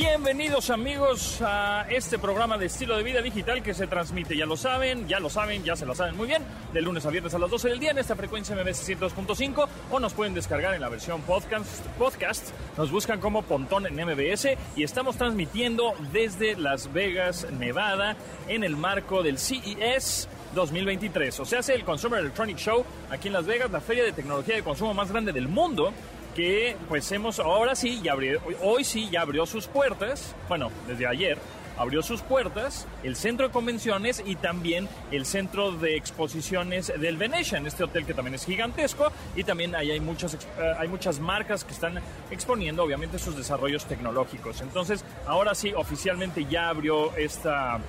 Bienvenidos amigos a este programa de estilo de vida digital que se transmite, ya lo saben, ya lo saben, ya se lo saben muy bien, de lunes a viernes a las 12 del día en esta frecuencia MBS 102.5 o nos pueden descargar en la versión podcast, podcast, nos buscan como Pontón en MBS y estamos transmitiendo desde Las Vegas, Nevada, en el marco del CES 2023, o sea, hace el Consumer Electronic Show aquí en Las Vegas, la feria de tecnología de consumo más grande del mundo que pues hemos, ahora sí, ya hoy sí ya abrió sus puertas, bueno, desde ayer abrió sus puertas el centro de convenciones y también el centro de exposiciones del Venetian, este hotel que también es gigantesco y también hay muchas, eh, hay muchas marcas que están exponiendo obviamente sus desarrollos tecnológicos. Entonces, ahora sí, oficialmente ya abrió esta,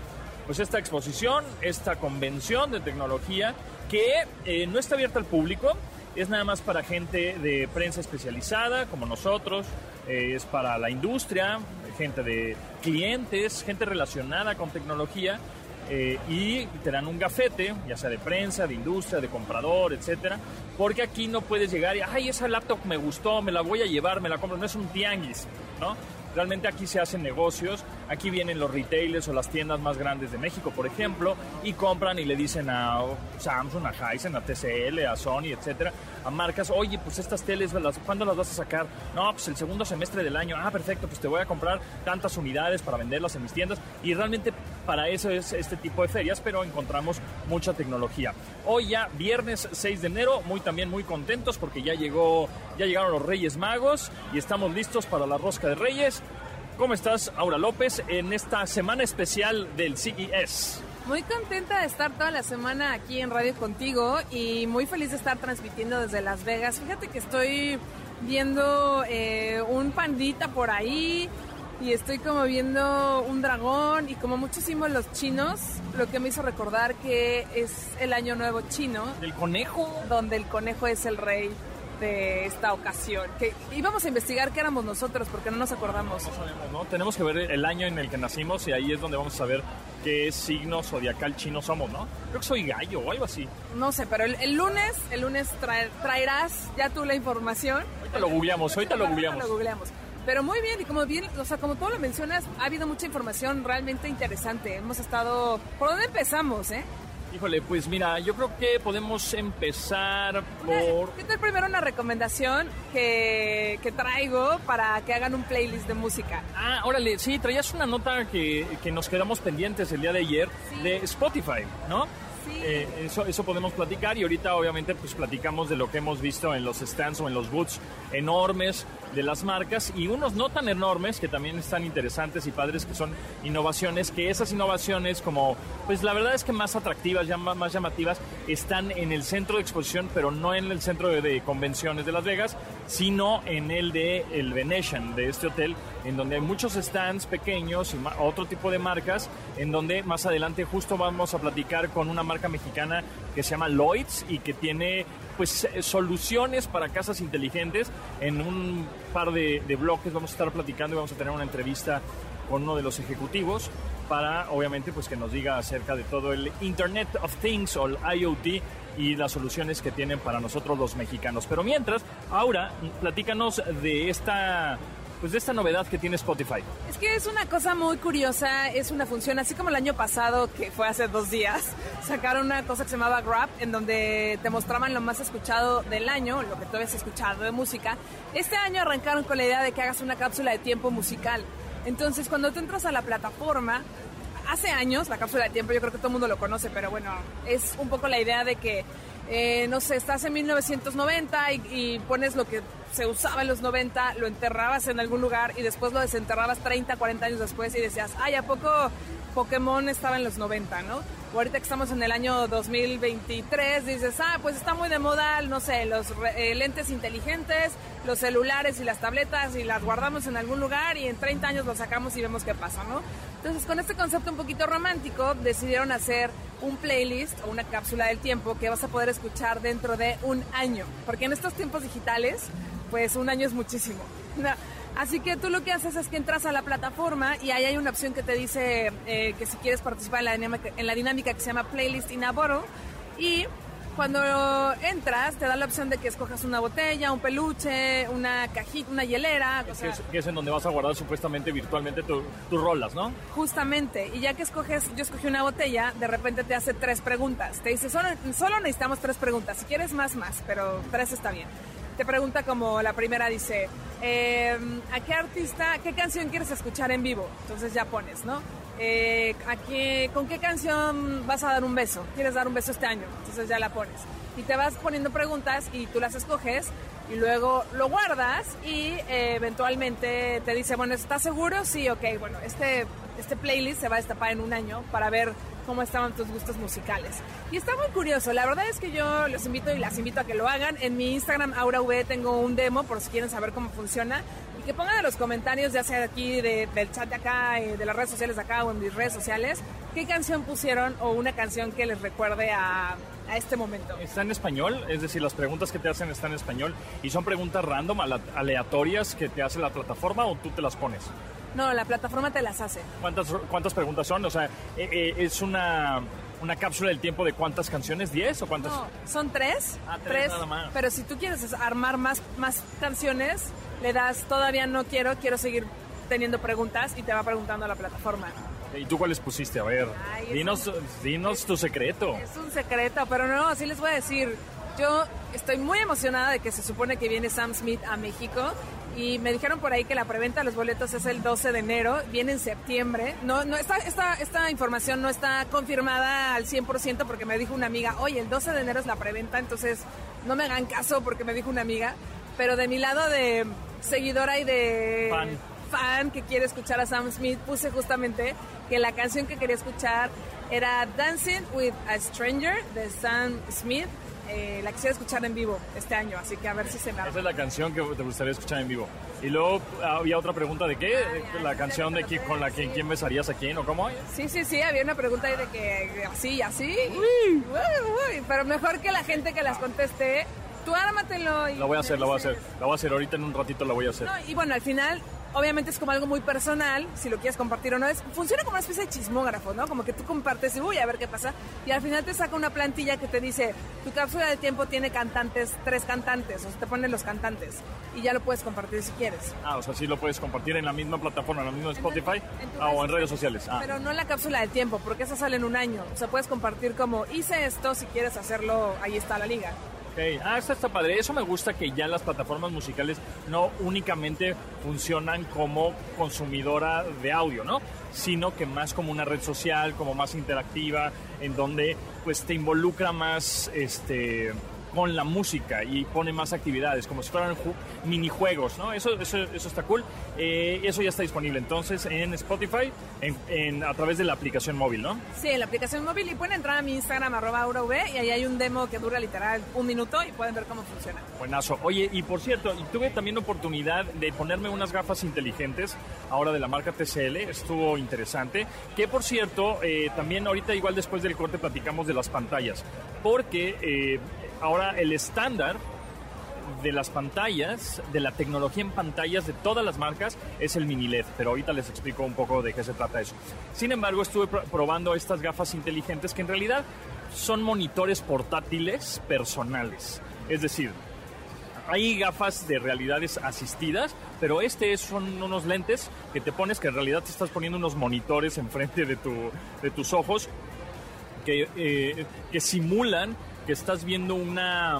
pues esta exposición, esta convención de tecnología que eh, no está abierta al público, es nada más para gente de prensa especializada como nosotros, eh, es para la industria, gente de clientes, gente relacionada con tecnología. eh, y te dan un gafete, ya sea de prensa, de industria, de comprador, etcétera, porque aquí no puedes llegar y, ay, esa laptop me gustó, me la voy a llevar, me la compro, no es un tianguis, ¿no? Realmente aquí se hacen negocios, aquí vienen los retailers o las tiendas más grandes de México, por ejemplo, y compran y le dicen a Samsung, a Hisense, a TCL, a Sony, etcétera, a marcas, oye, pues estas teles, ¿cuándo las vas a sacar? No, pues el segundo semestre del año. Ah, perfecto, pues te voy a comprar tantas unidades para venderlas en mis tiendas. Y realmente para eso es este tipo de ferias, pero encontramos mucha tecnología. Hoy ya, viernes 6 de enero, muy también muy contentos porque ya llegó, ya llegaron los Reyes Magos y estamos listos para la rosca de Reyes. ¿Cómo estás, Aura López, en esta semana especial del CES? Muy contenta de estar toda la semana aquí en radio contigo y muy feliz de estar transmitiendo desde Las Vegas. Fíjate que estoy viendo eh, un pandita por ahí y estoy como viendo un dragón y como muchos símbolos chinos, lo que me hizo recordar que es el año nuevo chino, ¿Del conejo? donde el conejo es el rey de esta ocasión. Que íbamos a investigar qué éramos nosotros porque no nos acordamos. No sabemos, ¿no? Tenemos que ver el año en el que nacimos y ahí es donde vamos a saber qué signo zodiacal chino somos, ¿no? Creo que soy gallo o algo así. No sé, pero el, el lunes, el lunes trae- traerás ya tú la información. Ahorita lo googleamos, ahorita lo googleamos. Lo googleamos. Pero muy bien, y como bien, o sea, como tú lo mencionas, ha habido mucha información realmente interesante. Hemos estado... ¿Por dónde empezamos, eh? Híjole, pues mira, yo creo que podemos empezar por... ¿Qué tal primero una recomendación que, que traigo para que hagan un playlist de música? Ah, órale, sí, traías una nota que, que nos quedamos pendientes el día de ayer Sí. de Spotify, ¿no? Sí. Eh, eso, eso podemos platicar y ahorita obviamente pues platicamos de lo que hemos visto en los stands o en los booths enormes de las marcas y unos no tan enormes que también están interesantes y padres que son innovaciones, que esas innovaciones como pues la verdad es que más atractivas, ya más, llamativas, están en el centro de exposición pero no en el centro de, convenciones de Las Vegas, sino en el de el Venetian, de este hotel, en donde hay muchos stands pequeños y otro tipo de marcas, en donde más adelante justo vamos a platicar con una marca mexicana que se llama Lloyds y que tiene pues eh, soluciones para casas inteligentes. En un par de, de bloques vamos a estar platicando y vamos a tener una entrevista con uno de los ejecutivos para obviamente pues que nos diga acerca de todo el Internet of Things o el IoT y las soluciones que tienen para nosotros los mexicanos. Pero mientras, Aura, platícanos de esta pues de esta novedad que tiene Spotify. Es que es una cosa muy curiosa, es una función, así como el año pasado, que fue hace dos días, sacaron una cosa que se llamaba Grab, en donde te mostraban lo más escuchado del año, lo que tú habías escuchado de música. Este año arrancaron con la idea de que hagas una cápsula de tiempo musical. Entonces, cuando tú entras a la plataforma, hace años, la cápsula de tiempo, yo creo que todo el mundo lo conoce, pero bueno, es un poco la idea de que, eh, no sé, estás en 1990 y, y pones lo que se usaba en los 90, lo enterrabas en algún lugar y después lo desenterrabas 30, 40 años después y decías, ay, ¿a poco Pokémon estaba en los 90, no? O ahorita que estamos en el año 2023, dices, ah, pues está muy de moda, no sé, los eh, lentes inteligentes, los celulares y las tabletas y las guardamos en algún lugar y en 30 años los sacamos y vemos qué pasa, ¿no? Entonces, con este concepto un poquito romántico, decidieron hacer un playlist o una cápsula del tiempo que vas a poder escuchar dentro de un año. Porque en estos tiempos digitales, pues un año es muchísimo. Así que tú lo que haces es que entras a la plataforma y ahí hay una opción que te dice eh, que si quieres participar en la, dinámica, en la dinámica que se llama Playlist in a Bottle y cuando entras, te da la opción de que escojas una botella, un peluche, una cajita, una hielera. Que es, que es en donde vas a guardar supuestamente virtualmente tus rolas, ¿no? Justamente. Y ya que escoges, yo escogí una botella, de repente te hace tres preguntas. Te dice, solo, solo necesitamos tres preguntas. Si quieres más, más, pero tres está bien. Te pregunta como la primera dice, em, ¿a qué artista, qué canción quieres escuchar en vivo? Entonces ya pones, ¿no? Eh, ¿con qué canción vas a dar un beso? ¿Quieres dar un beso este año? Entonces ya la pones. Y te vas poniendo preguntas y tú las escoges y luego lo guardas y eh, eventualmente te dice, bueno, ¿estás seguro? Sí, ok, bueno, este, este playlist se va a destapar en un año para ver cómo estaban tus gustos musicales. Y está muy curioso, la verdad es que yo los invito y las invito a que lo hagan. En mi Instagram, AuraV, tengo un demo por si quieren saber cómo funciona que pongan en los comentarios, ya sea aquí del chat de acá, eh, de las redes sociales de acá o en mis redes sociales, qué canción pusieron o una canción que les recuerde a, a este momento. Está en español, es decir, las preguntas que te hacen están en español y son preguntas random, aleatorias que te hace la plataforma o tú te las pones. No, la plataforma te las hace. ¿Cuántas, cuántas preguntas son? O sea, eh, eh, es una una cápsula del tiempo de cuántas canciones, ¿10 o cuántas? No, son tres. Ah, tres, nada más. Pero si tú quieres armar más, más canciones, le das todavía no quiero, quiero seguir teniendo preguntas y te va preguntando a la plataforma. ¿Y tú cuáles pusiste? A ver, dinos, dinos tu secreto. Es un secreto, pero no, así les voy a decir. Yo estoy muy emocionada de que se supone que viene Sam Smith a México y me dijeron por ahí que la preventa de los boletos es el 12 de enero, viene en septiembre. No, no esta, esta, esta información no está confirmada al 100% porque me dijo una amiga, oye, el 12 de enero es la preventa, entonces no me hagan caso porque me dijo una amiga. Pero de mi lado de seguidora y de fan, fan que quiere escuchar a Sam Smith, puse justamente que la canción que quería escuchar era Dancing with a Stranger de Sam Smith eh, la quisiera escuchar en vivo este año, así que a ver si se me Esa es la canción que te gustaría escuchar en vivo. Y luego había otra pregunta de qué, ah, la canción de quién, con la que quién besarías a quién o cómo. Sí, sí, sí, había una pregunta ahí de que así, así. pero mejor que la gente que las conteste, tú ármatelo. Y la voy a hacer, la voy a hacer. La voy a hacer ahorita en un ratito, la voy a hacer. y bueno, al final obviamente es como algo muy personal, si lo quieres compartir o no. Es, funciona como una especie de chismógrafo, ¿no? Como que tú compartes y voy a ver qué pasa. Y al final te saca una plantilla que te dice, tu cápsula de tiempo tiene cantantes, tres cantantes, o sea, te ponen los cantantes. Y ya lo puedes compartir si quieres. Ah, o sea, sí lo puedes compartir en la misma plataforma, en la misma Spotify ah, o en redes sociales. Ah. Pero no en la cápsula de tiempo, porque esa sale en un año. O sea, puedes compartir como, hice esto, si quieres hacerlo, ahí está la liga. Ah, esto está padre. Eso me gusta que ya las plataformas musicales no únicamente funcionan como consumidora de audio, ¿no? Sino que más como una red social, como más interactiva, en donde pues te involucra más este con la música y pone más actividades, como si fueran minijuegos, ¿no? Eso, eso, eso está cool. Eh, eso ya está disponible entonces en Spotify en, a través de la aplicación móvil, ¿no? Sí, en la aplicación móvil y pueden entrar a mi Instagram, arroba y ahí hay un demo que dura literal un minuto y pueden ver cómo funciona. Buenazo. Oye, y por cierto, tuve también oportunidad de ponerme unas gafas inteligentes ahora de la marca TCL, estuvo interesante, que por cierto, eh, también ahorita igual después del corte platicamos de las pantallas, porque... Eh, ahora el estándar de las pantallas, de la tecnología en pantallas de todas las marcas es el mini LED, pero ahorita les explico un poco de qué se trata eso. Sin embargo, estuve probando estas gafas inteligentes que en realidad son monitores portátiles personales. Es decir, hay gafas de realidades asistidas, pero este son unos lentes que te pones que en realidad te estás poniendo unos monitores enfrente de, tu, de tus ojos que, eh, que simulan estás viendo una,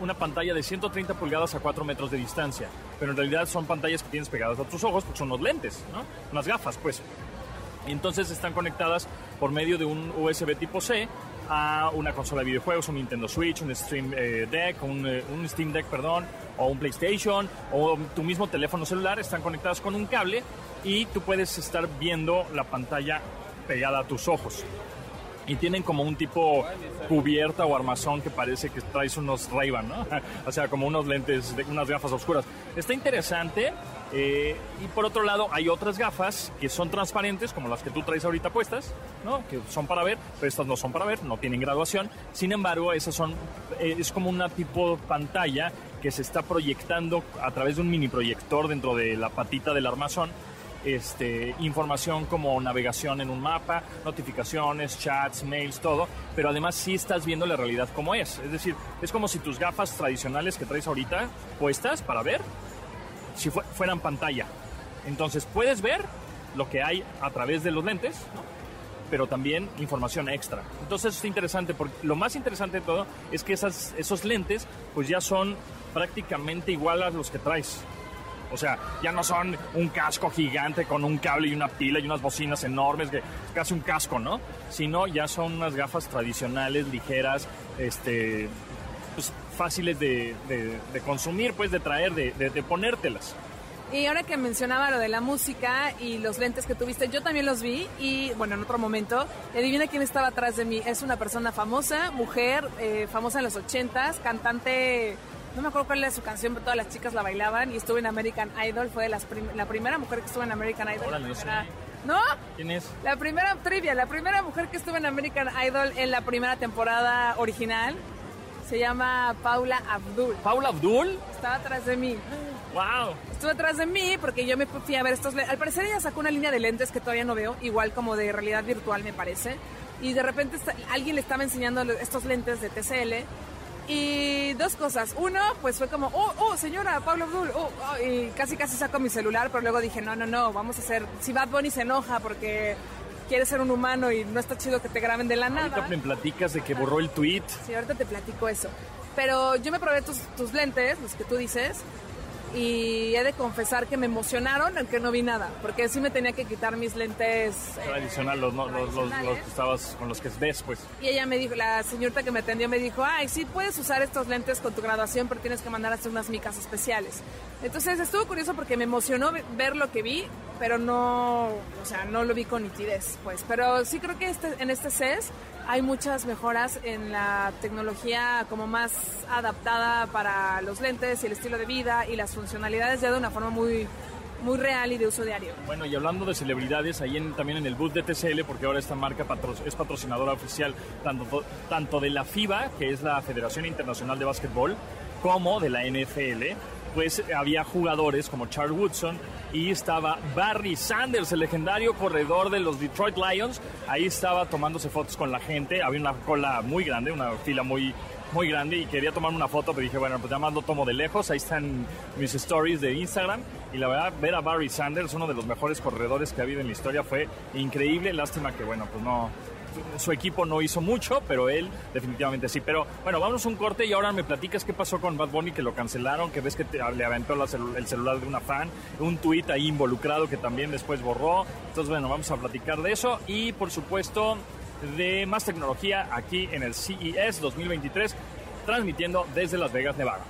una pantalla de 130 pulgadas a 4 metros de distancia, pero en realidad son pantallas que tienes pegadas a tus ojos porque son unos lentes, ¿no? unas gafas, pues. Y entonces están conectadas por medio de un USB tipo C a una consola de videojuegos, un Nintendo Switch, un Stream eh, Deck, un, eh, un, Steam Deck, perdón, o un PlayStation, o tu mismo teléfono celular, están conectadas con un cable y tú puedes estar viendo la pantalla pegada a tus ojos y tienen como un tipo cubierta o armazón que parece que traes unos ray ¿no? o sea, como unos lentes, unas gafas oscuras. Está interesante. Eh, y por otro lado, hay otras gafas que son transparentes, como las que tú traes ahorita puestas, ¿no? Que son para ver, pero estas no son para ver, no tienen graduación. Sin embargo, esas son, eh, es como una tipo pantalla que se está proyectando a través de un mini proyector dentro de la patita del armazón este, información como navegación en un mapa, notificaciones, chats, mails, todo, pero además sí estás viendo la realidad como es. Es decir, es como si tus gafas tradicionales que traes ahorita puestas para ver, si fueran pantalla. Entonces puedes ver lo que hay a través de los lentes, pero también información extra. Entonces es interesante, porque lo más interesante de todo es que esas, esos lentes pues ya son prácticamente igual a los que traes. O sea, ya no son un casco gigante con un cable y una pila y unas bocinas enormes, que es casi un casco, ¿no? Sino ya son unas gafas tradicionales, ligeras, este, pues, fáciles de, consumir, pues de traer, de, ponértelas. Y ahora que mencionaba lo de la música y los lentes que tuviste, yo también los vi y, bueno, en otro momento, adivina quién estaba atrás de mí. Es una persona famosa, mujer, eh, famosa en los ochentas, cantante no me acuerdo cuál era su canción, pero todas las chicas la bailaban y estuve en American Idol, fue las la primera mujer que estuvo en American Idol. no, ¿Quién es? La primera trivia, la primera mujer que estuvo en American Idol en la primera temporada original se llama Paula Abdul. ¿Paula Abdul? Estaba atrás de mí. ¡Wow! Estuvo atrás de mí porque yo me fui a ver estos lentes. Al parecer ella sacó una línea de lentes que todavía no veo, igual como de realidad virtual me parece. Y de repente alguien le estaba enseñando estos lentes de TCL y dos cosas. Uno, pues fue como, oh, oh, señora, Pablo Abdul, oh, oh, y casi casi saco mi celular, pero luego dije, no, no, no, vamos a hacer, si Bad Bunny se enoja porque quiere ser un humano y no está chido que te graben de la nada. Ahorita me platicas de que borró el tweet. Sí, ahorita te platico eso. Pero yo me probé tus, tus lentes, los que tú dices, y he de confesar que me emocionaron aunque no vi nada, porque sí me tenía que quitar mis lentes eh, tradicionales, los, los, que estabas con los que ves, pues. Y ella me dijo, la señorita que me atendió me dijo, ay, sí puedes usar estos lentes con tu graduación, pero tienes que mandar a hacer unas micas especiales. Entonces estuvo curioso porque me emocionó ver lo que vi, pero no, o sea, no lo vi con nitidez, pues. Pero sí creo que este, en este CES hay muchas mejoras en la tecnología como más adaptada para los lentes y el estilo de vida y las funcionalidades ya de una forma muy muy real y de uso diario. Bueno, y hablando de celebridades, ahí también en el booth de TCL, porque ahora esta marca es patrocinadora oficial tanto, tanto de la FIBA, que es la Federación Internacional de Básquetbol, como de la NFL, pues había jugadores como Charles Woodson y estaba Barry Sanders, el legendario corredor de los Detroit Lions. Ahí estaba tomándose fotos con la gente. Había una cola muy grande, una fila muy, muy grande y quería tomar una foto, pero dije, bueno, pues ya más lo tomo de lejos. Ahí están mis stories de Instagram. Y la verdad, ver a Barry Sanders, uno de los mejores corredores que ha habido en la historia, fue increíble. Lástima que, bueno, pues no, su equipo no hizo mucho, pero él definitivamente sí. Pero bueno, vamos a un corte y ahora me platicas qué pasó con Bad Bunny, que lo cancelaron, que ves que le aventó el celular de una fan, un tweet ahí involucrado que también después borró. Entonces, bueno, vamos a platicar de eso y por supuesto de más tecnología aquí en el CES 2023, transmitiendo desde Las Vegas, Nevada.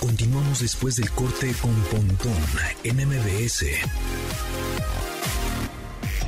Continuamos después del corte con Pontón en MBS.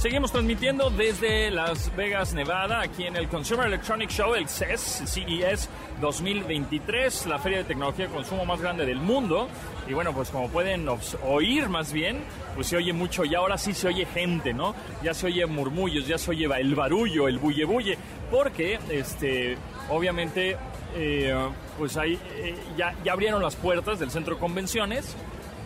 Seguimos transmitiendo desde Las Vegas, Nevada, aquí en el Consumer Electronic Show, el CES, CES 2023, la feria de tecnología de consumo más grande del mundo. Y bueno, pues como pueden oír más bien, pues se oye mucho y ahora sí se oye gente, ¿no? Ya se oye murmullos, ya se oye el barullo, el bulle bulle, porque este, obviamente eh, pues ahí eh, ya, ya abrieron las puertas del centro de convenciones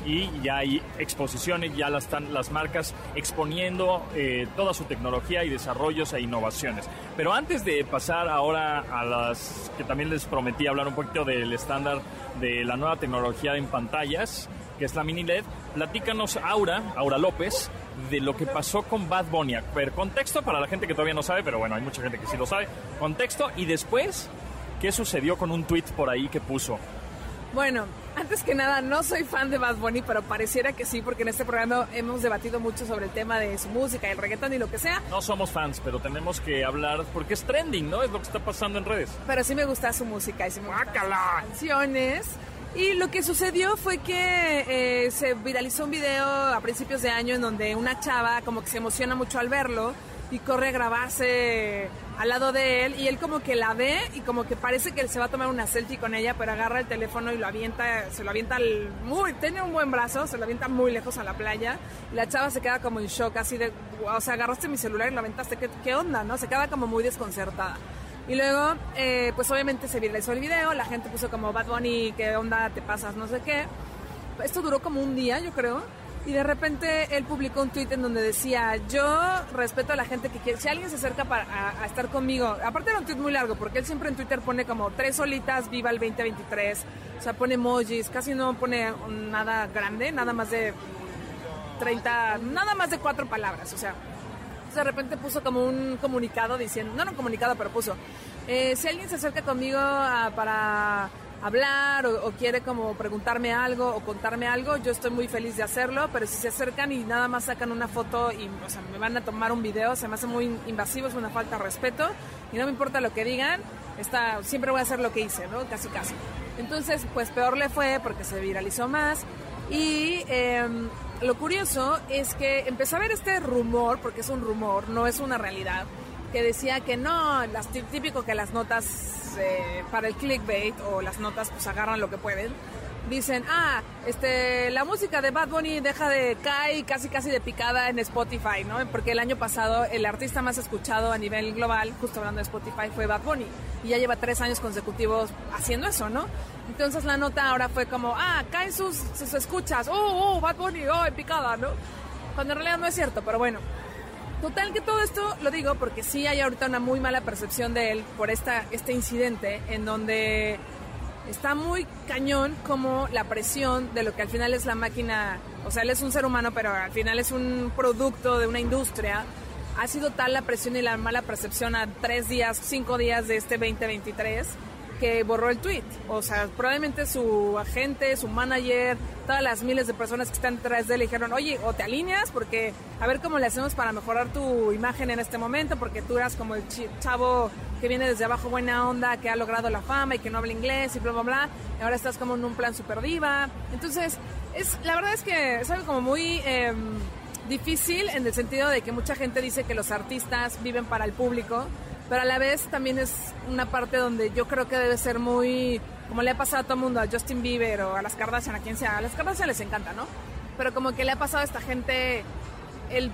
y ya hay exposiciones, ya las están las marcas exponiendo eh, toda su tecnología y desarrollos e innovaciones. Pero antes de pasar ahora a las que también les prometí hablar un poquito del estándar de la nueva tecnología en pantallas, que es la mini LED, platícanos Aura, Aura López, de lo que pasó con Bad Bunny. Pero contexto para la gente que todavía no sabe, pero bueno, hay mucha gente que sí lo sabe. Contexto y después, ¿qué sucedió con un tweet por ahí que puso? Bueno, antes que nada, no soy fan de Bad Bunny, pero pareciera que sí, porque en este programa hemos debatido mucho sobre el tema de su música, el reggaetón y lo que sea. No somos fans, pero tenemos que hablar porque es trending, ¿no? Es lo que está pasando en redes. Pero sí me gusta su música y sí me canciones. Y lo que sucedió fue que eh, se viralizó un video a principios de año en donde una chava como que se emociona mucho al verlo y corre a grabarse al lado de él y él como que la ve y como que parece que él se va a tomar una selfie con ella, pero agarra el teléfono y lo avienta, se lo avienta al, muy, tiene un buen brazo, se lo avienta muy lejos a la playa. Y la chava se queda como en shock, así de, o sea, agarraste mi celular y lo aventaste, ¿qué, qué onda? ¿No? Se queda como muy desconcertada. Y luego, eh, pues obviamente se viralizó el video, la gente puso como Bad Bunny, ¿qué onda te pasas? No sé qué. Esto duró como un día, yo creo. Y de repente él publicó un tweet en donde decía, yo respeto a la gente que quiere, si alguien se acerca para, a, estar conmigo, aparte era un tweet muy largo, porque él siempre en Twitter pone como tres solitas, viva el 2023, o sea, pone emojis, casi no pone nada grande, nada más de 30, nada más de cuatro palabras, o sea, de repente puso como un comunicado diciendo, no, no un comunicado, pero puso, eh, si alguien se acerca conmigo para hablar o, quiere como preguntarme algo o contarme algo, yo estoy muy feliz de hacerlo, pero si se acercan y nada más sacan una foto y o sea, me van a tomar un video, se me hace muy invasivo, es una falta de respeto y no me importa lo que digan, está, siempre voy a hacer lo que hice, ¿no? Casi, casi. Entonces, pues peor le fue porque se viralizó más y em, lo curioso es que empecé a ver este rumor, porque es un rumor, no es una realidad, que decía que no, las, típico que las notas eh, para el clickbait o las notas pues agarran lo que pueden. Dicen, ah, este, la música de Bad Bunny deja de caer casi casi de picada en Spotify, ¿no? Porque el año pasado el artista más escuchado a nivel global, justo hablando de Spotify, fue Bad Bunny. Y ya lleva tres años consecutivos haciendo eso, ¿no? Entonces la nota ahora fue como, ah, caen sus, sus escuchas, oh, oh, Bad Bunny, oh, en picada, ¿no? Cuando en realidad no es cierto, pero bueno. Total que todo esto lo digo porque sí hay ahorita una muy mala percepción de él por esta, este incidente en donde está muy cañón como la presión de lo que al final es la máquina, o sea, él es un ser humano, pero al final es un producto de una industria. Ha sido tal la presión y la mala percepción a tres días, cinco días de este 2023 borró el tweet. O sea, probablemente su agente, su manager, todas las miles de personas que están detrás de él dijeron, oye, o te alineas porque a ver cómo le hacemos para mejorar tu imagen en este momento, porque tú eras como el chavo que viene desde abajo buena onda, que ha logrado la fama y que no habla inglés y bla, bla, bla. Y ahora estás como en un plan super diva. Entonces, es, la verdad es que es algo como muy... Em, difícil en el sentido de que mucha gente dice que los artistas viven para el público, pero a la vez también es una parte donde yo creo que debe ser muy, como le ha pasado a todo el mundo, a Justin Bieber o a las Kardashian, a quien sea, a las Kardashian les encanta, ¿no? Pero como que le ha pasado a esta gente el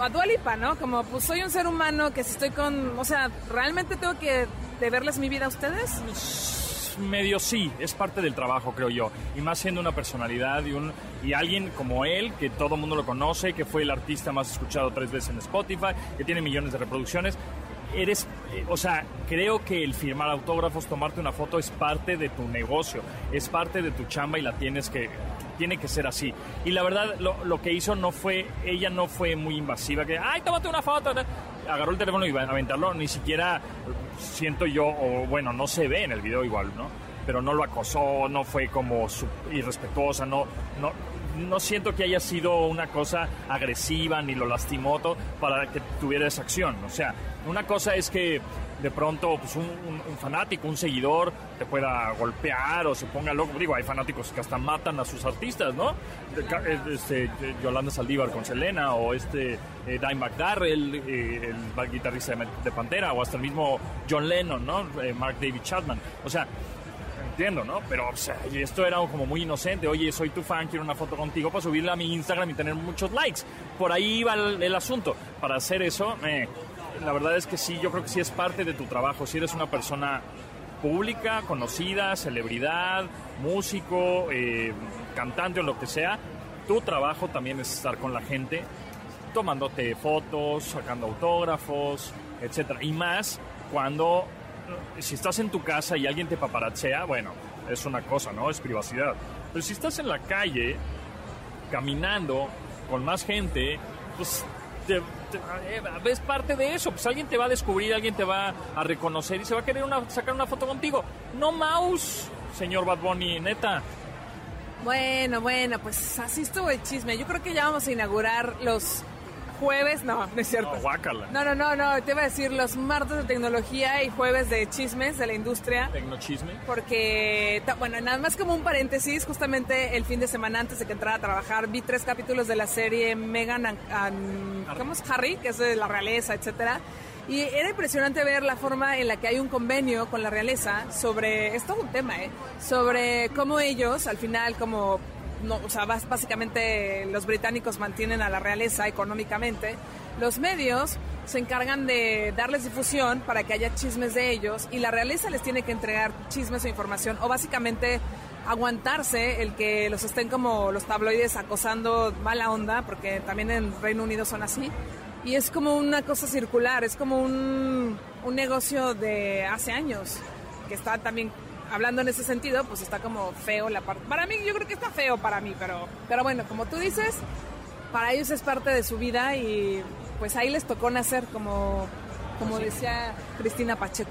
a Dualipa, ¿no? Como pues soy un ser humano que si estoy con, o sea, realmente tengo que deberles mi vida a ustedes. Medio sí, es parte del trabajo, creo yo. Y más siendo una personalidad y, un, y alguien como él, que todo el mundo lo conoce, que fue el artista más escuchado tres veces en Spotify, que tiene millones de reproducciones eres, eh, o sea, creo que el firmar autógrafos, tomarte una foto es parte de tu negocio, es parte de tu chamba y la tienes que, tiene que ser así. Y la verdad, lo, que hizo no fue, ella no fue muy invasiva, que, ay, tómate una foto. Agarró el teléfono y iba a aventarlo, ni siquiera siento yo, o bueno, no se ve en el video igual, ¿no? Pero no lo acosó, no fue como irrespetuosa, no, no, no siento que haya sido una cosa agresiva ni lo lastimó para que tuviera esa acción. O sea, una cosa es que de pronto pues, un, fanático, un seguidor te pueda golpear o se ponga loco. Digo, hay fanáticos que hasta matan a sus artistas, ¿no? Este, Yolanda Saldívar con Selena o este eh, Dimebag eh, el guitarrista de, Pantera o hasta el mismo John Lennon, ¿no? Eh, Mark David Chapman. O sea, entiendo, ¿no? Pero, o sea, esto era como muy inocente. Oye, soy tu fan, quiero una foto contigo para subirla a mi Instagram y tener muchos likes. Por ahí iba el, asunto. Para hacer eso, la verdad es que sí, yo creo que sí es parte de tu trabajo. Si eres una persona pública, conocida, celebridad, músico, eh, cantante o lo que sea, tu trabajo también es estar con la gente, tomándote fotos, sacando autógrafos, etcétera. Y más cuando si estás en tu casa y alguien te paparazzea, bueno, es una cosa, ¿no? Es privacidad. Pero si estás en la calle, caminando con más gente, pues te, ves parte de eso. Pues alguien te va a descubrir, alguien te va a reconocer y se va a querer sacar una foto contigo. No mouse, señor Bad Bunny, neta. Bueno, bueno, pues así estuvo el chisme. Yo creo que ya vamos a inaugurar los jueves, no, no es cierto. No, guácala. No, no, no, no, te iba a decir los martes de tecnología y jueves de chismes de la industria. Tecnochisme. Porque, bueno, nada más como un paréntesis, justamente el fin de semana antes de que entrara a trabajar, vi tres capítulos de la serie Megan and, and- ¿cómo es? Harry, que es de la realeza, etcétera. Y era impresionante ver la forma en la que hay un convenio con la realeza sobre, es todo un tema, ¿eh? Sobre cómo ellos, al final, como, no, o sea, básicamente los británicos mantienen a la realeza económicamente, los medios se encargan de darles difusión para que haya chismes de ellos y la realeza les tiene que entregar chismes o información o básicamente aguantarse el que los estén como los tabloides acosando mala onda, porque también en Reino Unido son así. Y es como una cosa circular, es como un, un negocio de hace años, que está también, hablando en ese sentido, pues está como feo la parte. Para mí, yo creo que está feo para mí, pero, pero bueno, como tú dices, para ellos es parte de su vida y pues ahí les tocó nacer, como, como decía Cristina Pacheco.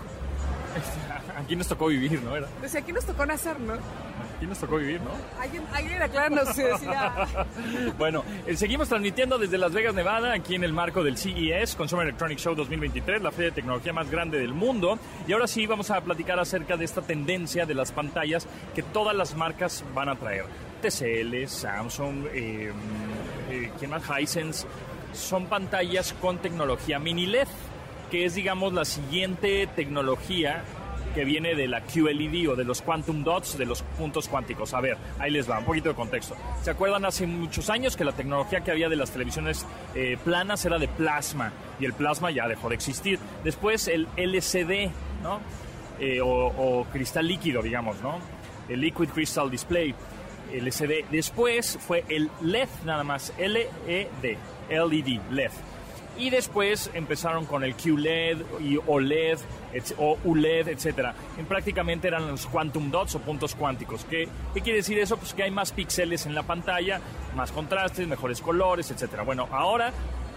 Aquí nos tocó vivir, ¿no? Era. Decía, aquí nos tocó nacer, ¿no? Aquí nos tocó vivir, ¿no? Alguien, alguien acláranos si decía... Bueno, eh, seguimos transmitiendo desde Las Vegas, Nevada, aquí en el marco del CES, Consumer Electronic Show 2023, la feria de tecnología más grande del mundo. Y ahora sí vamos a platicar acerca de esta tendencia de las pantallas que todas las marcas van a traer. TCL, Samsung, eh, eh, ¿quién más? Hisense. Son pantallas con tecnología mini LED, que es, digamos, la siguiente tecnología que viene de la QLED o de los quantum dots, de los puntos cuánticos. A ver, ahí les va, un poquito de contexto. ¿Se acuerdan hace muchos años que la tecnología que había de las televisiones eh, planas era de plasma y el plasma ya dejó de existir? Después el LCD, ¿no? Eh, o, cristal líquido, digamos, ¿no? El Liquid Crystal Display, LCD. Después fue el LED nada más, LED, LED, LED. Y después empezaron con el QLED y OLED o ULED, etcétera. En prácticamente eran los quantum dots o puntos cuánticos. ¿Qué, ¿Qué quiere decir eso? Pues que hay más píxeles en la pantalla, más contrastes, mejores colores, etcétera. Bueno, ahora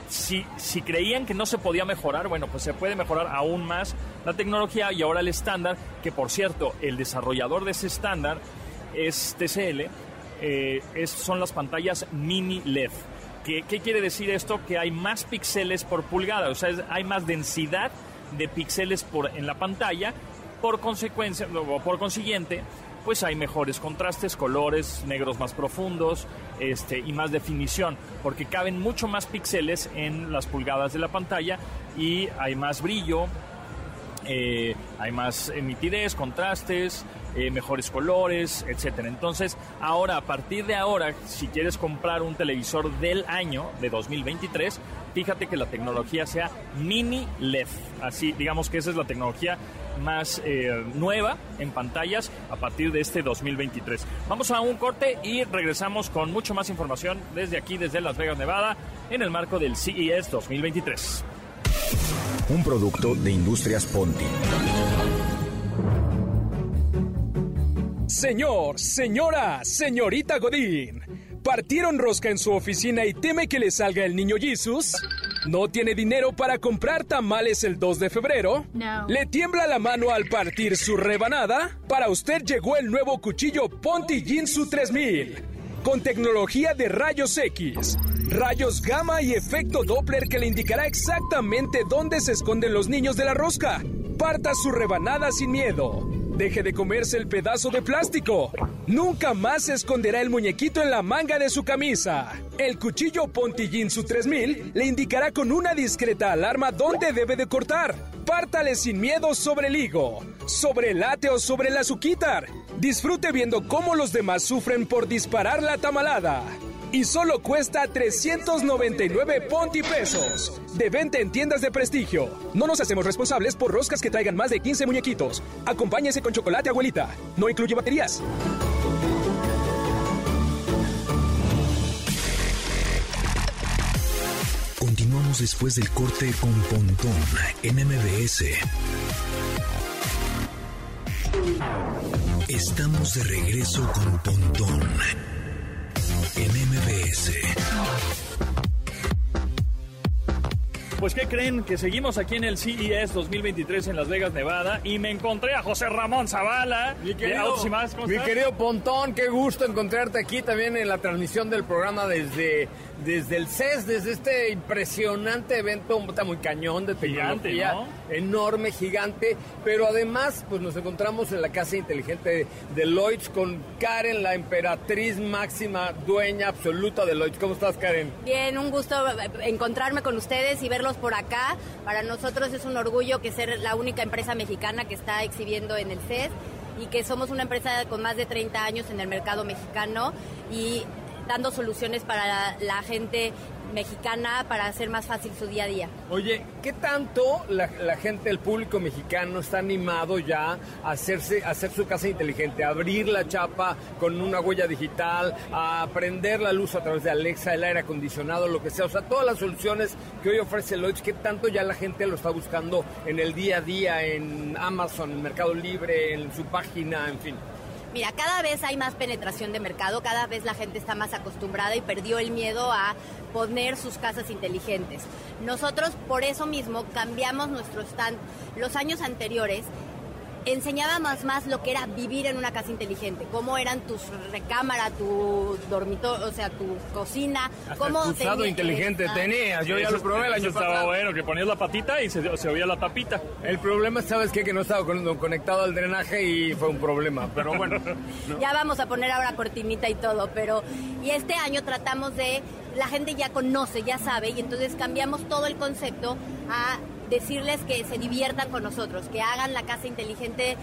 si, si creían que no se podía mejorar, bueno, pues se puede mejorar aún más la tecnología y ahora el estándar, que por cierto, el desarrollador de ese estándar es TCL, eh, es- son las pantallas mini LED. ¿Qué, quiere decir esto? Que hay más píxeles por pulgada, o sea, hay más densidad de píxeles por, en la pantalla, por consecuencia, o por consiguiente, pues hay mejores contrastes, colores negros más profundos este, y más definición, porque caben mucho más píxeles en las pulgadas de la pantalla y hay más brillo, eh, hay más nitidez, contrastes, eh, mejores colores, etcétera. Entonces, ahora, a partir de ahora, si quieres comprar un televisor del año de 2023, fíjate que la tecnología sea mini LED. Así, digamos que esa es la tecnología más eh, nueva en pantallas a partir de este 2023. Vamos a un corte y regresamos con mucho más información desde aquí, desde Las Vegas, Nevada, en el marco del CES 2023. Un producto de Industrias Ponti. Señor, señora, señorita Godín. ¿Partieron rosca en su oficina y teme que le salga el niño Jesus? ¿No tiene dinero para comprar tamales el 2 de febrero? No. ¿Le tiembla la mano al partir su rebanada? Para usted llegó el nuevo cuchillo Ponti Jinsu 3000. Con tecnología de rayos X, rayos gamma y efecto Doppler que le indicará exactamente dónde se esconden los niños de la rosca. Parta su rebanada sin miedo. Deje de comerse el pedazo de plástico. Nunca más se esconderá el muñequito en la manga de su camisa. El cuchillo Pontijinsu 3000 le indicará con una discreta alarma dónde debe de cortar. Pártale sin miedo sobre el higo, sobre el late o sobre el azuquitar. Disfrute viendo cómo los demás sufren por disparar la tamalada. Y solo cuesta 399 Ponti pesos. De venta en tiendas de prestigio. No nos hacemos responsables por roscas que traigan más de 15 muñequitos. Acompáñese con chocolate, abuelita. No incluye baterías. Continuamos después del corte con Pontón en MBS. Estamos de regreso con Pontón en MBS. Pues ¿qué creen? Que seguimos aquí en el CES 2023 en Las Vegas, Nevada y me encontré a José Ramón Zavala Mi de querido, Autos y Más. ¿Cómo mi estás? querido Pontón, qué gusto encontrarte aquí también en la transmisión del programa desde, desde el CES, desde este impresionante evento, está muy cañón de Gigante, tecnología, ¿no? enorme, gigante, pero además pues nos encontramos en la casa inteligente de Lloyds con Karen, la emperatriz máxima, dueña absoluta de Lloyds. ¿Cómo estás, Karen? Bien, un gusto encontrarme con ustedes y verlos por acá. Para nosotros es un orgullo que ser la única empresa mexicana que está exhibiendo en el CES y que somos una empresa con más de 30 años en el mercado mexicano y dando soluciones para la, gente mexicana para hacer más fácil su día a día. Oye, ¿qué tanto la, gente, el público mexicano está animado ya a hacerse, a hacer su casa inteligente, a abrir la chapa con una huella digital, a prender la luz a través de Alexa, el aire acondicionado, lo que sea? O sea, todas las soluciones que hoy ofrece Lloyds, ¿qué tanto ya la gente lo está buscando en el día a día, en Amazon, en Mercado Libre, en su página, en fin? Mira, cada vez hay más penetración de mercado, cada vez la gente está más acostumbrada y perdió el miedo a poner sus casas inteligentes. Nosotros por eso mismo cambiamos nuestro stand. Los años anteriores enseñábamos más lo que era vivir en una casa inteligente, cómo eran tus recámara, tu dormitorio, o sea, tu cocina, cómo cruzado tenía- inteligente Exacto. tenías, yo ya lo probé el año estaba pasado. bueno, que ponías la patita y se, se oía la tapita. El problema, ¿sabes qué? Que no estaba con- conectado al drenaje y fue un problema, pero bueno. Ya vamos a poner ahora cortinita y todo, pero y este año tratamos de la gente ya conoce, ya sabe y entonces cambiamos todo el concepto a decirles que se diviertan con nosotros, que hagan la casa inteligente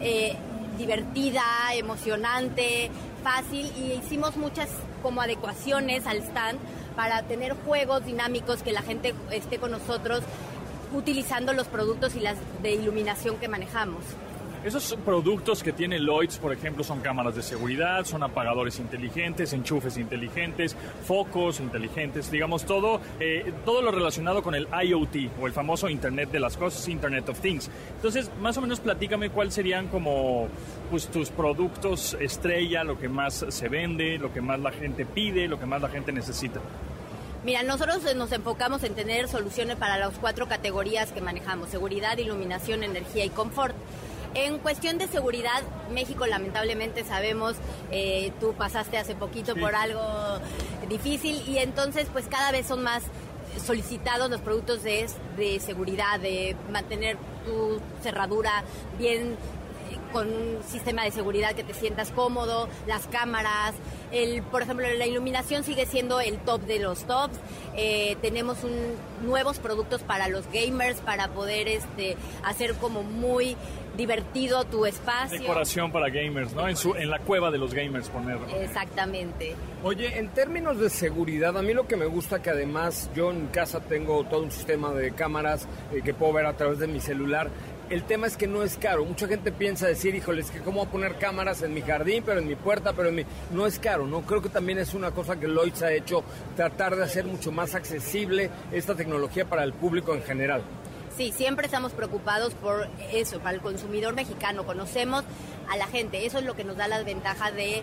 eh, divertida, emocionante, fácil y hicimos muchas como adecuaciones al stand para tener juegos dinámicos que la gente esté con nosotros utilizando los productos y las de iluminación que manejamos. Esos productos que tiene Lloyds, por ejemplo, son cámaras de seguridad, son apagadores inteligentes, enchufes inteligentes, focos inteligentes, digamos todo, eh, todo lo relacionado con el IoT o el famoso Internet de las cosas, Internet of Things. Entonces, más o menos platícame cuáles serían como pues, tus productos estrella, lo que más se vende, lo que más la gente pide, lo que más la gente necesita. Mira, nosotros eh, nos enfocamos en tener soluciones para las cuatro categorías que manejamos, seguridad, iluminación, energía y confort. En cuestión de seguridad, México lamentablemente sabemos, eh, tú pasaste hace poquito Sí. por algo difícil y entonces pues cada vez son más solicitados los productos de, de seguridad, de mantener tu cerradura bien eh, con un sistema de seguridad que te sientas cómodo, las cámaras, el, por ejemplo, la iluminación sigue siendo el top de los tops. Eh, tenemos un- nuevos productos para los gamers para poder este, hacer como muy divertido tu espacio. Decoración para gamers, ¿no? En, su, en la cueva de los gamers ponerlo. Exactamente. Oye, en términos de seguridad, a mí lo que me gusta que además yo en casa tengo todo un sistema de cámaras eh, que puedo ver a través de mi celular. El tema es que no es caro. Mucha gente piensa decir, híjole, es que cómo voy a poner cámaras en mi jardín, pero en mi puerta, pero en mi... No es caro, ¿no? Creo que también es una cosa que Lloyds ha hecho, tratar de hacer mucho más accesible esta tecnología para el público en general. Sí, siempre estamos preocupados por eso, para el consumidor mexicano. Conocemos a la gente. Eso es lo que nos da la ventaja de,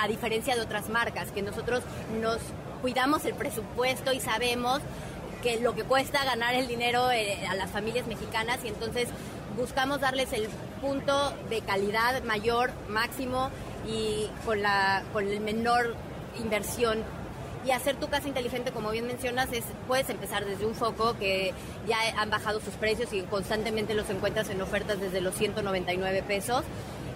a diferencia de otras marcas, que nosotros nos cuidamos el presupuesto y sabemos que lo que cuesta ganar el dinero eh, a las familias mexicanas y entonces buscamos darles el punto de calidad mayor, máximo y con la con el menor inversión y hacer tu casa inteligente, como bien mencionas, es puedes empezar desde un foco que ya han bajado sus precios y constantemente los encuentras en ofertas desde los 199 pesos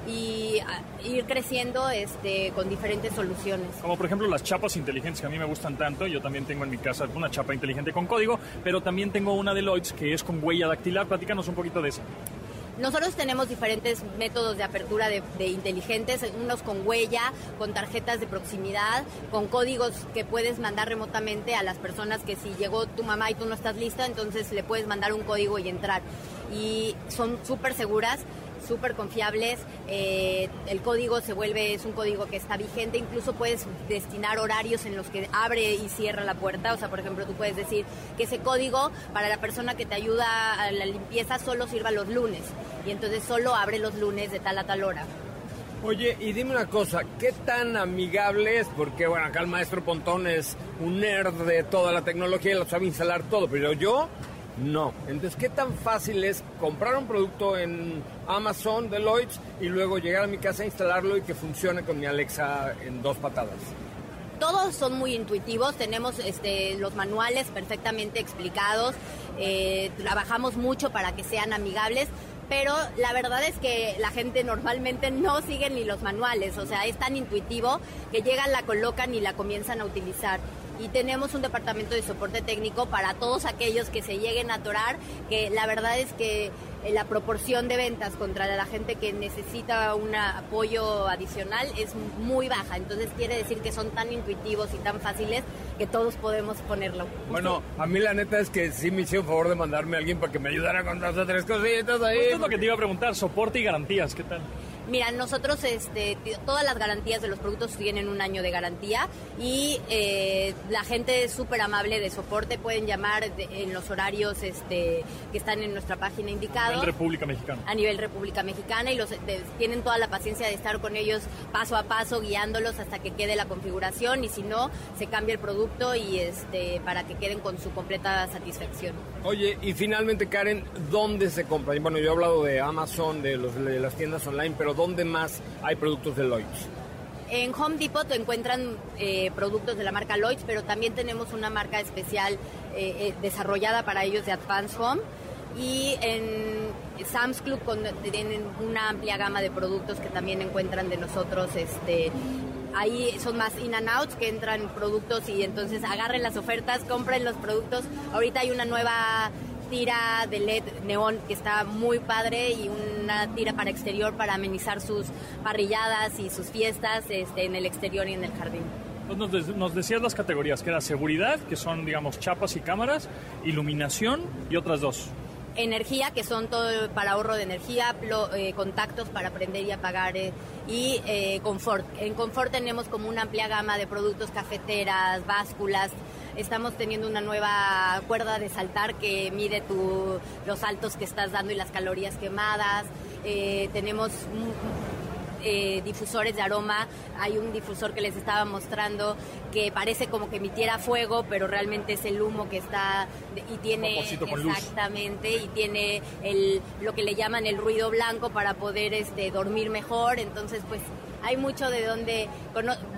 y ah, ir creciendo este, con diferentes soluciones. Como por ejemplo las chapas inteligentes que a mí me gustan tanto. Yo también tengo en mi casa una chapa inteligente con código, pero también tengo una de Lloyds que es con huella dactilar. Platícanos un poquito de eso. Nosotros tenemos diferentes métodos de apertura de, de inteligentes, unos con huella, con tarjetas de proximidad, con códigos que puedes mandar remotamente a las personas que si llegó tu mamá y tú no estás lista, entonces le puedes mandar un código y entrar. Y son súper seguras, súper confiables. eh, el código se vuelve, es un código que está vigente, incluso puedes destinar horarios en los que abre y cierra la puerta. O sea, por ejemplo, tú puedes decir que ese código para la persona que te ayuda a la limpieza solo sirva los lunes. Y entonces solo abre los lunes de tal a tal hora. Oye, y dime una cosa, ¿qué tan amigable es? Porque, bueno, acá el maestro Pontón es un nerd de toda la tecnología y lo sabe instalar todo, pero yo no. Entonces, ¿qué tan fácil es comprar un producto en Amazon, Deloitte, y luego llegar a mi casa a instalarlo y que funcione con mi Alexa en dos patadas? todos son muy intuitivos, tenemos este, los manuales perfectamente explicados, eh, trabajamos mucho para que sean amigables, pero la verdad es que la gente normalmente no sigue ni los manuales, o sea, es tan intuitivo que llegan, la colocan y la comienzan a utilizar y tenemos un departamento de soporte técnico para todos aquellos que se lleguen a atorar, que la verdad es que eh, la proporción de ventas contra la gente que necesita un apoyo adicional es muy baja. Entonces quiere decir que son tan intuitivos y tan fáciles que todos podemos ponerlo. Bueno, a mí la neta es que sí me hicieron favor de mandarme a alguien para que me ayudara con dos o tres cositas ahí. Esto es lo que te iba a preguntar, soporte y garantías, ¿qué tal? Mira, nosotros este, todas las garantías de los productos tienen un año de garantía y eh, la gente es súper amable de soporte, pueden llamar en los horarios este, que están en nuestra página indicado. A nivel República Mexicana. A nivel República Mexicana y los tienen toda la paciencia de estar con ellos paso a paso, guiándolos hasta que quede la configuración y si no, se cambia el producto y este, para que queden con su completa satisfacción. Oye, y finalmente Karen, ¿dónde se compra? Bueno, yo he hablado de Amazon, de, los, de las tiendas online, pero ¿dónde más hay productos de Lloyds? En Home Depot encuentran eh, productos de la marca Lloyds, pero también tenemos una marca especial eh, eh, desarrollada para ellos de Advance Home. Y en Sam's Club tienen una amplia gama de productos que también encuentran de nosotros. Este, ahí son más in and outs que entran productos y entonces agarren las ofertas, compren los productos. Ahorita hay una nueva tira de LED neón que está muy padre y una tira para exterior para amenizar sus parrilladas y sus fiestas este, en el exterior y en el jardín. Nos, nos, decías las categorías, que era seguridad, que son, digamos, chapas y cámaras, iluminación y otras dos. Energía, que son todo para ahorro de energía, eh, contactos para prender y apagar, eh, y eh, confort. En confort tenemos como una amplia gama de productos, cafeteras, básculas, Estamos teniendo una nueva cuerda de saltar que mide tu, los saltos que estás dando y las calorías quemadas. Eh, tenemos eh, difusores de aroma. Hay un difusor que les estaba mostrando que parece como que emitiera fuego, pero realmente es el humo que está y tiene exactamente y tiene el lo que le llaman el ruido blanco para poder este dormir mejor. Entonces, pues hay mucho de donde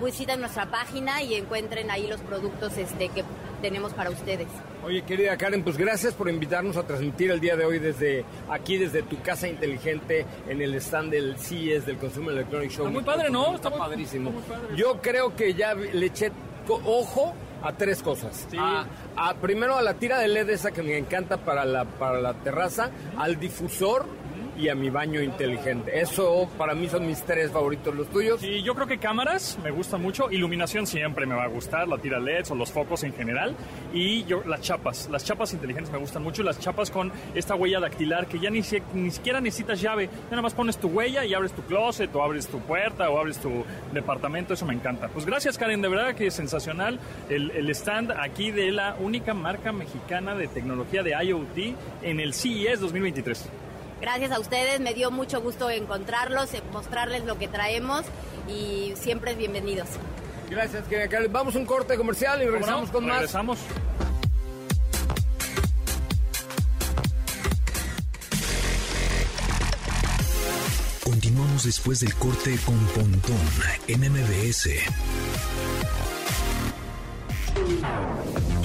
visiten nuestra página y encuentren ahí los productos este, que tenemos para ustedes. Oye, querida Karen, pues gracias por invitarnos a transmitir el día de hoy desde aquí, desde tu casa inteligente, en el stand del CES, del Consumer Electronic Show. Está muy padre, ¿no? Está, padrísimo. Yo creo que ya le eché ojo a tres cosas. A, primero a la tira de LED esa que me encanta para la, para la terraza, al difusor y a mi baño inteligente. Eso para mí son mis tres favoritos, los tuyos. Y yo creo que cámaras me gusta mucho, iluminación siempre me va a gustar, la tira LEDs o los focos en general y yo las chapas, las chapas inteligentes me gustan mucho, las chapas con esta huella dactilar que ya ni, ni siquiera necesitas llave, nada más pones tu huella y abres tu closet o abres tu puerta o abres tu departamento, eso me encanta. Pues gracias Karen, de verdad que es sensacional el, el stand aquí de la única marca mexicana de tecnología de IoT en el CES 2023. Gracias a ustedes, me dio mucho gusto encontrarlos, eh, mostrarles lo que traemos y siempre bienvenidos. Gracias, Karen. Vamos a un corte comercial y regresamos con más. Regresamos. Continuamos después del corte con Pontón en MBS.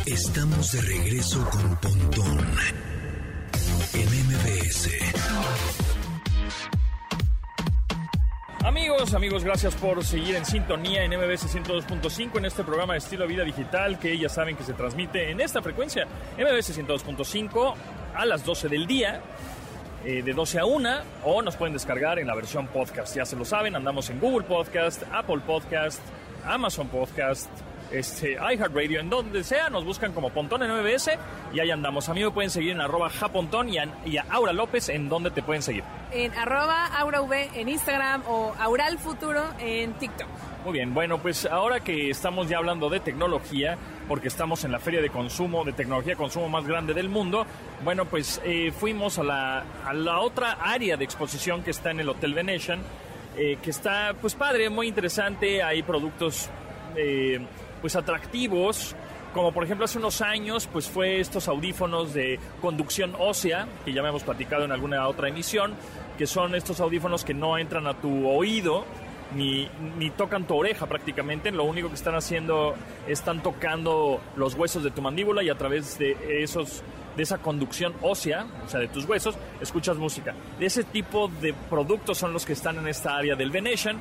Estamos de regreso con Pontón Amigos, amigos, gracias por seguir en sintonía en MBS 102.5 en este programa de estilo vida digital que ya saben que se transmite en esta frecuencia MBS 102.5 a las 12 del día. Eh, de 12 a 1 o nos pueden descargar en la versión podcast. Ya se lo saben, andamos en Google Podcast, Apple Podcast, Amazon Podcast, este, iHeartRadio, en donde sea, nos buscan como Pontón en MBS y ahí andamos. A mí me pueden seguir en arroba japontón y a, y a Aura López, ¿en dónde te pueden seguir? En arroba AuraV en Instagram o Auralfuturo en TikTok. Muy bien, bueno, pues ahora que estamos ya hablando de tecnología, porque estamos en la feria de consumo, de tecnología consumo más grande del mundo, bueno, pues eh, fuimos a la, a la otra área de exposición que está en el Hotel Venetian, eh, que está pues padre, muy interesante. Hay productos eh, pues atractivos. Como por ejemplo hace unos años, pues fue estos audífonos de conducción ósea, que ya hemos platicado en alguna otra emisión, que son estos audífonos que no entran a tu oído, ni, ni, tocan tu oreja prácticamente, lo único que están haciendo están tocando los huesos de tu mandíbula y a través de esos de esa conducción ósea, o sea, de tus huesos, escuchas música. De ese tipo de productos son los que están en esta área del Venetian,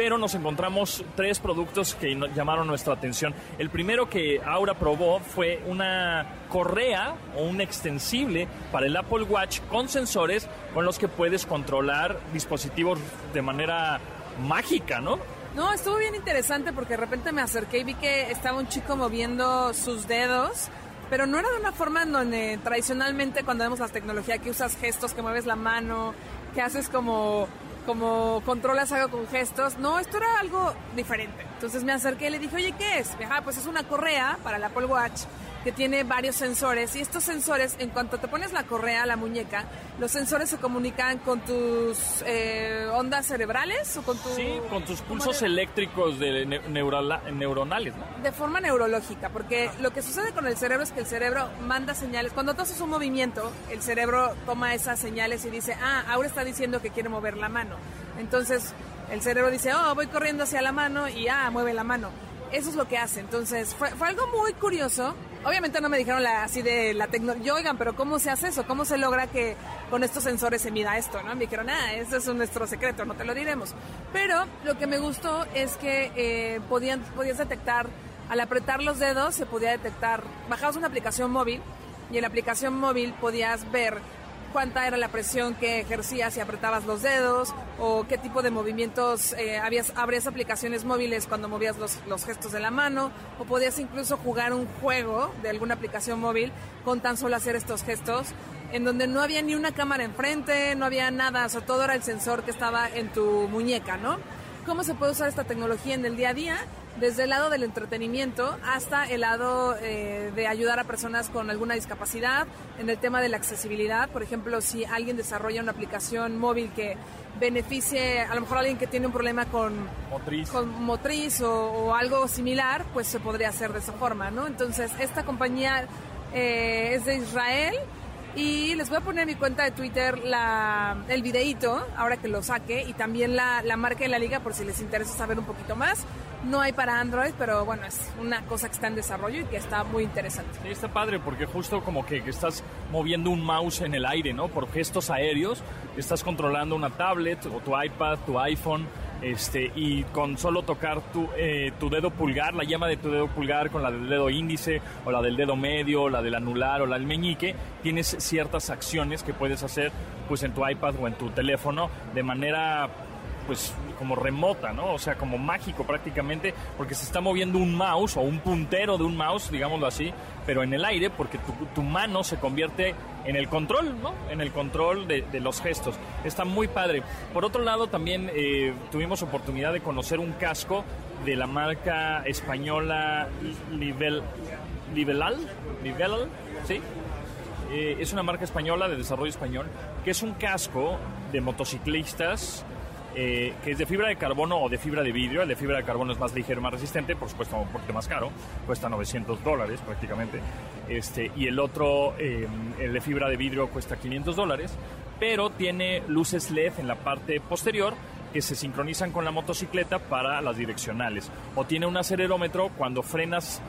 pero nos encontramos tres productos que llamaron nuestra atención. El primero que Aura probó fue una correa o un extensible para el Apple Watch con sensores con los que puedes controlar dispositivos de manera mágica, ¿no? No, estuvo bien interesante porque de repente me acerqué y vi que estaba un chico moviendo sus dedos pero no era de una forma en donde tradicionalmente cuando vemos la tecnología que usas gestos, que mueves la mano, que haces como como controlas algo con gestos. No, esto era algo diferente. Entonces me acerqué y le dije, oye, ¿qué es? Ah, pues es una correa para el Apple Watch que tiene varios sensores y estos sensores, en cuanto te pones la correa a la muñeca, los sensores se comunican con tus eh, ondas cerebrales o con tu... Sí, con tus pulsos eléctricos de neuronales, ¿no? De forma neurológica, porque lo que sucede con el cerebro es que el cerebro manda señales. Cuando tú haces un movimiento, el cerebro toma esas señales y dice, ah, ahora está diciendo que quiere mover la mano. Entonces el cerebro dice, oh, voy corriendo hacia la mano y ah, mueve la mano. Eso es lo que hace. Entonces fue, fue algo muy curioso Obviamente no me dijeron la, así de la tecnología, oigan, pero ¿cómo se hace eso? ¿Cómo se logra que con estos sensores se mida esto? ¿no? Me dijeron, ah, ese es nuestro secreto, no te lo diremos. Pero lo que me gustó es que eh, podían, podías detectar, al apretar los dedos, se podía detectar, bajabas una aplicación móvil y en la aplicación móvil podías ver cuánta era la presión que ejercías si apretabas los dedos o qué tipo de movimientos eh, habías, abrías aplicaciones móviles cuando movías los, los, gestos de la mano o podías incluso jugar un juego de alguna aplicación móvil con tan solo hacer estos gestos en donde no había ni una cámara enfrente, no había nada, o sea, todo era el sensor que estaba en tu muñeca, ¿no? ¿Cómo se puede usar esta tecnología en el día a día? desde el lado del entretenimiento hasta el lado eh, de ayudar a personas con alguna discapacidad, en el tema de la accesibilidad, por ejemplo, si alguien desarrolla una aplicación móvil que beneficie a lo mejor a alguien que tiene un problema con motriz, con motriz o, algo similar, pues se podría hacer de esa forma, ¿no? Entonces, esta compañía eh, es de Israel y les voy a poner en mi cuenta de Twitter la, el videíto, ahora que lo saque, y también la, la marca de la liga por si les interesa saber un poquito más. No hay para Android, pero bueno, es una cosa que está en desarrollo y que está muy interesante. Sí, está padre porque justo como que, estás moviendo un mouse en el aire, ¿no? Por gestos aéreos, estás controlando una tablet o tu iPad, tu iPhone, este, y con solo tocar tu, eh, tu dedo pulgar, la llama de tu dedo pulgar con la del dedo índice o la del dedo medio, la del anular o la del meñique, tienes ciertas acciones que puedes hacer pues en tu iPad o en tu teléfono de manera pues como remota, ¿no? O sea, como mágico prácticamente, porque se está moviendo un mouse o un puntero de un mouse, digámoslo así, pero en el aire, porque tu, mano se convierte en el control, ¿no? En el control de, los gestos. Está muy padre. Por otro lado, también eh, tuvimos oportunidad de conocer un casco de la marca española Nivel, Nivelal, Nivelal, ¿sí? Eh, es una marca española de desarrollo español, que es un casco de motociclistas eh, que es de fibra de carbono o de fibra de vidrio. El de fibra de carbono es más ligero, más resistente, por supuesto un poquito más caro, cuesta 900 dólares prácticamente. Este, y el otro, em, el de fibra de vidrio, cuesta 500 dólares, pero tiene luces LED en la parte posterior que se sincronizan con la motocicleta para las direccionales. O tiene un acelerómetro cuando frenas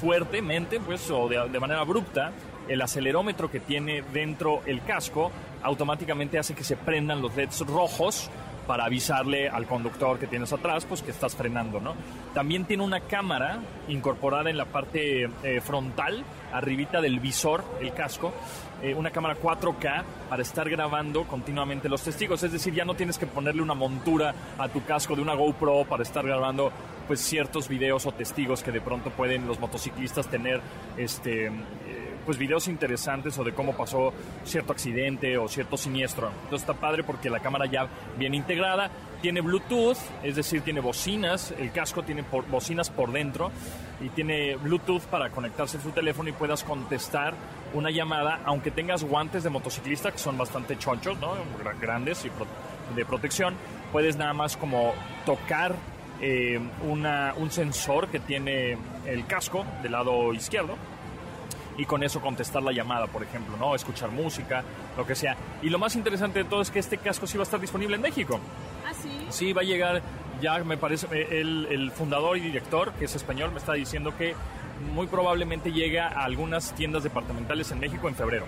fuertemente, pues, o de, de manera abrupta, el acelerómetro que tiene dentro el casco automáticamente hace que se prendan los LEDs rojos para avisarle al conductor que tienes atrás, pues que estás frenando, ¿no? También tiene una cámara incorporada en la parte eh, frontal, arribita del visor, el casco, eh, una cámara 4K para estar grabando continuamente los testigos. Es decir, ya no tienes que ponerle una montura a tu casco de una GoPro para estar grabando pues ciertos videos o testigos que de pronto pueden los motociclistas tener este pues videos interesantes o de cómo pasó cierto accidente o cierto siniestro. Entonces está padre porque la cámara ya viene integrada, tiene Bluetooth, es decir, tiene bocinas, el casco tiene bocinas por dentro y tiene Bluetooth para conectarse a su teléfono y puedas contestar una llamada, aunque tengas guantes de motociclista que son bastante chonchos, ¿no? grandes y de protección puedes nada más como tocar eh, un sensor que tiene el casco del lado izquierdo y con eso contestar la llamada, por ejemplo, ¿no? Escuchar música, lo que sea. Y lo más interesante de todo es que este casco sí va a estar disponible en México. ¿Ah, sí? Sí, va a llegar, ya me parece, eh, el, el fundador y director, que es español, me está diciendo que muy probablemente llega a algunas tiendas departamentales en México en febrero.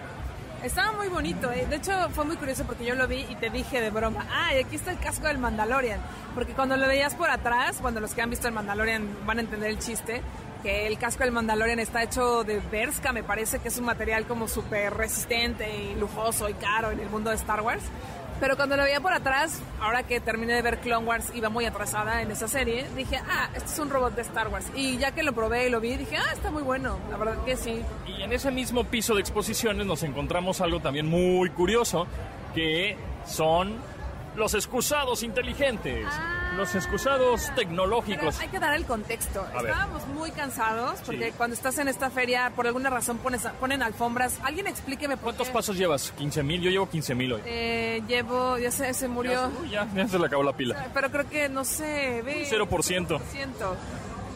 Estaba muy bonito, ¿eh? de hecho fue muy curioso porque yo lo vi y te dije de broma, ah, y aquí está el casco del Mandalorian, porque cuando lo veías por atrás, cuando los que han visto el Mandalorian van a entender el chiste, que el casco del Mandalorian está hecho de Berska, me parece que es un material como súper resistente y lujoso y caro en el mundo de Star Wars. Pero cuando lo veía por atrás, ahora que terminé de ver Clone Wars, iba muy atrasada en esa serie, dije, ah, este es un robot de Star Wars. Y ya que lo probé y lo vi, dije, ah, está muy bueno, la verdad que sí. Y en ese mismo piso de exposiciones nos encontramos algo también muy curioso, que son los excusados inteligentes, Ah. Los excusados Pero tecnológicos. hay que dar el contexto. A ver. Estábamos muy cansados porque Sí. cuando estás en esta feria, por alguna razón pones, ponen alfombras. Alguien explíqueme por ¿Cuántos qué. pasos llevas? ¿15 mil? Yo llevo 15 mil hoy. Eh, llevo, ya sé, se murió. Uy, Ya, ya se le acabó la pila. Pero creo que, no sé, ve. 0%.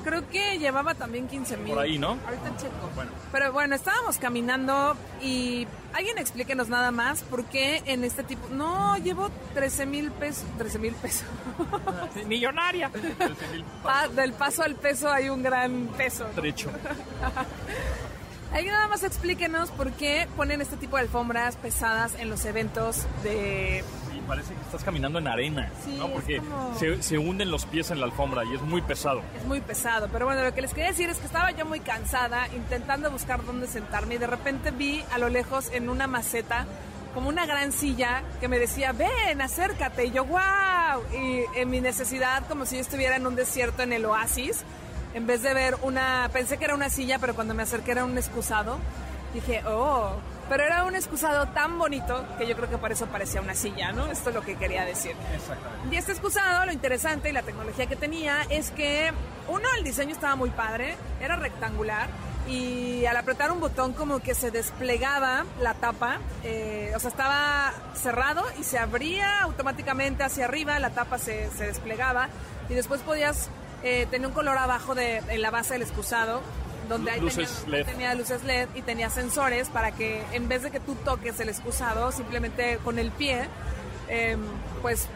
Creo que llevaba también 15 mil. Por ahí, ¿no? Ahorita checo. Bueno. Pero bueno, estábamos caminando y alguien explíquenos nada más por qué en este tipo... No, llevo 13 mil pesos. 13 mil pesos. Millonaria. Pa- del paso al peso hay un gran peso. Trecho. Alguien nada más explíquenos por qué ponen este tipo de alfombras pesadas en los eventos de... Parece que estás caminando en arena, Sí, ¿no? Porque como- se, se hunden los pies en la alfombra y es muy pesado. Es muy pesado, pero bueno, lo que les quería decir es que estaba yo muy cansada intentando buscar dónde sentarme y de repente vi a lo lejos en una maceta como una gran silla que me decía, ven, acércate, y yo, wow, y en mi necesidad, como si yo estuviera en un desierto en el oasis, en vez de ver una, pensé que era una silla, pero cuando me acerqué era un excusado, dije, oh, pero era un excusado tan bonito que yo creo que por eso parecía una silla, ¿no? Esto es lo que quería decir. Y este excusado, lo interesante y la tecnología que tenía es que, uno, el diseño estaba muy padre, era rectangular y al apretar un botón como que se desplegaba la tapa, eh, o sea, estaba cerrado y se abría automáticamente hacia arriba, la tapa se, se desplegaba y después podías eh, tener un color abajo de, en la base del excusado. Donde ahí Luces tenía, LED. tenía luces LED y tenía sensores para que en vez de que tú toques el excusado, simplemente con el pie, eh, pues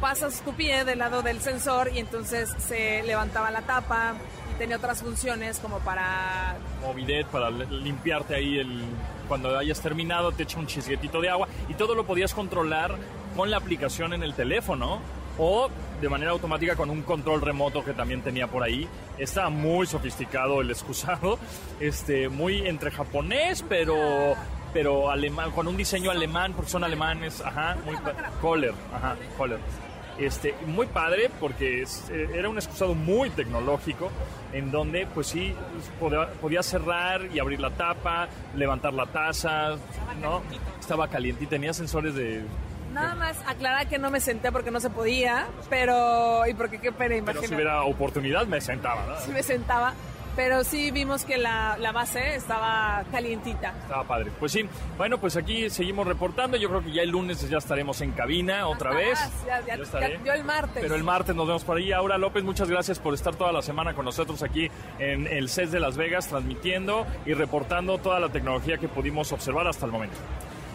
pasas tu pie del lado del sensor y entonces se levantaba la tapa y tenía otras funciones como para... Bidet para limpiarte ahí el... Cuando hayas terminado te echa un chisguetito de agua y todo lo podías controlar con la aplicación en el teléfono o de manera automática con un control remoto que también tenía por ahí. Estaba muy sofisticado el excusado, este, muy entre japonés, pero pero alemán, con un diseño alemán, porque son alemanes, ajá, muy Kohler, ajá, Kohler. Este, muy padre porque es- eh, era un excusado muy tecnológico en donde pues sí podía, podía cerrar y abrir la tapa, levantar la taza, ¿no? Estaba caliente y tenía sensores de... Nada más aclarar que no me senté porque no se podía, pero... y porque qué pena, Pero imagínate. si hubiera oportunidad me sentaba, ¿no? sí me sentaba, pero sí vimos que la, la base estaba calientita. Estaba padre. Pues sí, bueno, pues aquí seguimos reportando. Yo creo que ya el lunes ya estaremos en cabina otra vez. Ya, ya, Yo estaré. yo el martes. Pero el martes nos vemos por ahí. Aura López, muchas gracias por estar toda la semana con nosotros aquí en el CES de Las Vegas, transmitiendo y reportando toda la tecnología que pudimos observar hasta el momento.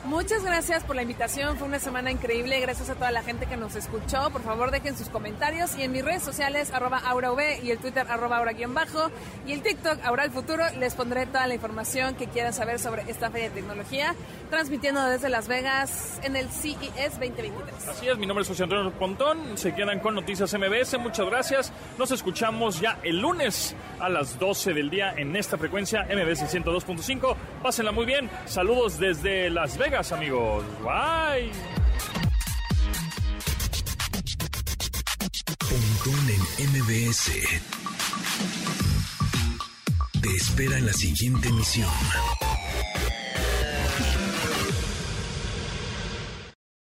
Muchas gracias por la invitación, fue una semana increíble, gracias a toda la gente que nos escuchó, por favor dejen sus comentarios y en mis redes sociales arroba aurav y el Twitter arroba aura-bajo y el TikTok aura el futuro les pondré toda la información que quieran saber sobre esta feria de tecnología, transmitiendo desde Las Vegas en el CES 2023. Así es, mi nombre es José Antonio Pontón. Se quedan con Noticias MBS. Muchas gracias. Nos escuchamos ya el lunes a las 12 del día en esta frecuencia MBS 102.5. Pásenla muy bien. Saludos desde Las Vegas, amigos. Bye. Pontón en MBS. Te espera en la siguiente emisión.